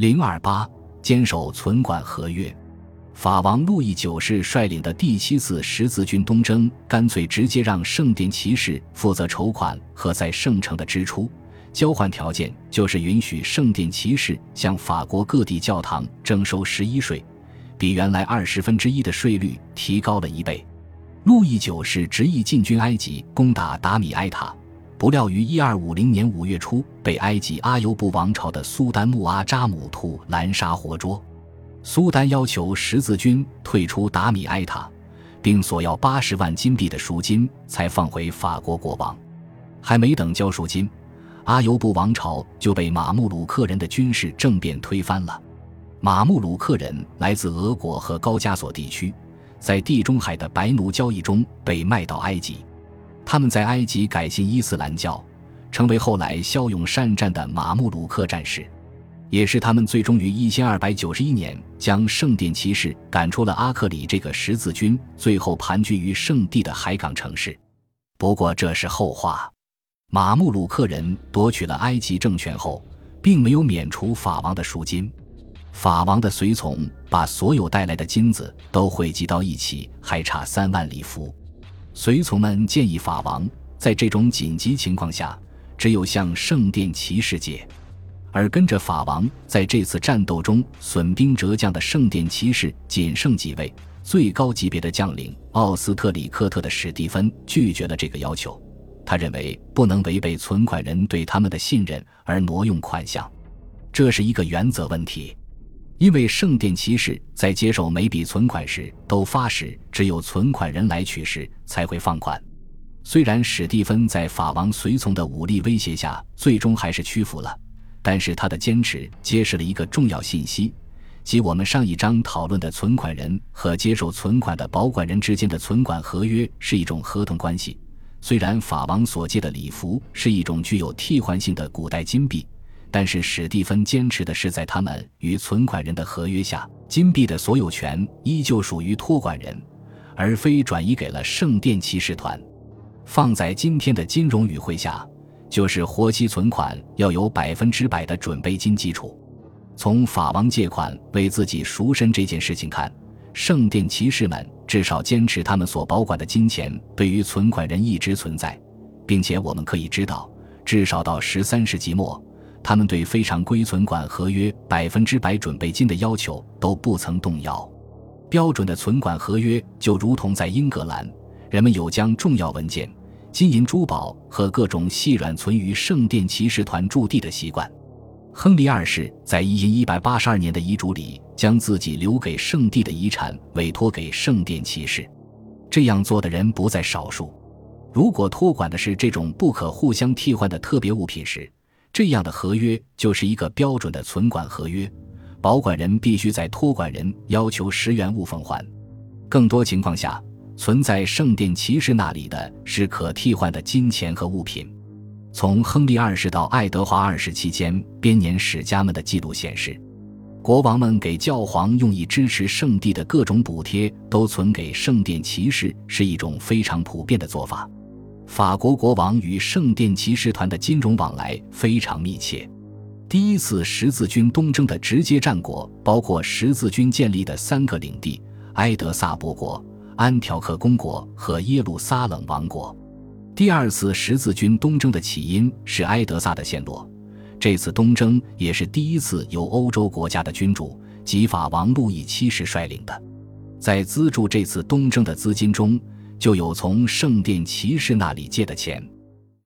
零二八坚守存管合约。法王路易九世率领的第七次十字军东征，干脆直接让圣殿骑士负责筹款和在圣城的支出，交换条件就是允许圣殿骑士向法国各地教堂征收十一税，比原来二十分之一的税率提高了一倍。路易九世执意进军埃及，攻打达米埃塔，不料于一二五零年五月初被埃及阿尤布王朝的苏丹穆阿扎姆图拦杀活捉。苏丹要求十字军退出达米埃塔，并索要八十万金币的赎金，才放回法国国王。还没等交赎金，阿尤布王朝就被马穆鲁克人的军事政变推翻了。马穆鲁克人来自俄国和高加索地区，在地中海的白奴交易中被卖到埃及。他们在埃及改信伊斯兰教，成为后来骁勇善战的马穆鲁克战士。也是他们最终于一千二百九十一年将圣殿骑士赶出了阿克里这个十字军最后盘踞于圣地的海港城市。不过这是后话。马穆鲁克人夺取了埃及政权后，并没有免除法王的赎金。法王的随从把所有带来的金子都汇集到一起，还差三万里弗。随从们建议法王在这种紧急情况下，只有向圣殿骑士借。而跟着法王在这次战斗中损兵折将的圣殿骑士仅剩几位，最高级别的将领奥斯特里克特的史蒂芬拒绝了这个要求。他认为不能违背存款人对他们的信任而挪用款项，这是一个原则问题。因为圣殿骑士在接受每笔存款时都发誓，只有存款人来取时才会放款。虽然史蒂芬在法王随从的武力威胁下，最终还是屈服了。但是他的坚持揭示了一个重要信息，即我们上一章讨论的存款人和接受存款的保管人之间的存款合约是一种合同关系。虽然法王所借的礼服是一种具有替换性的古代金币，但是史蒂芬坚持的是，在他们与存款人的合约下，金币的所有权依旧属于托管人，而非转移给了圣殿骑士团。放在今天的金融语汇下。就是活期存款要有百分之百的准备金基础。从法王借款为自己赎身这件事情看，圣殿骑士们至少坚持他们所保管的金钱对于存款人一直存在，并且我们可以知道，至少到十三世纪末，他们对非常规存款合约百分之百准备金的要求都不曾动摇。标准的存款合约就如同在英格兰，人们有将重要文件。金银珠宝和各种细软存于圣殿骑士团驻地的习惯。亨利二世在一一百八十二年的遗嘱里，将自己留给圣地的遗产委托给圣殿骑士。这样做的人不在少数。如果托管的是这种不可互相替换的特别物品时，这样的合约就是一个标准的存管合约，保管人必须在托管人要求时原物奉还。更多情况下。存在圣殿骑士那里的是可替换的金钱和物品。从亨利二世到爱德华二世期间，编年史家们的记录显示，国王们给教皇用以支持圣地的各种补贴都存给圣殿骑士，是一种非常普遍的做法。法国国王与圣殿骑士团的金融往来非常密切。第一次十字军东征的直接战果包括十字军建立的三个领地：埃德萨伯国。安条克公国和耶路撒冷王国，第二次十字军东征的起因是埃德萨的陷落。这次东征也是第一次由欧洲国家的君主及法王路易七世率领的。在资助这次东征的资金中，就有从圣殿骑士那里借的钱。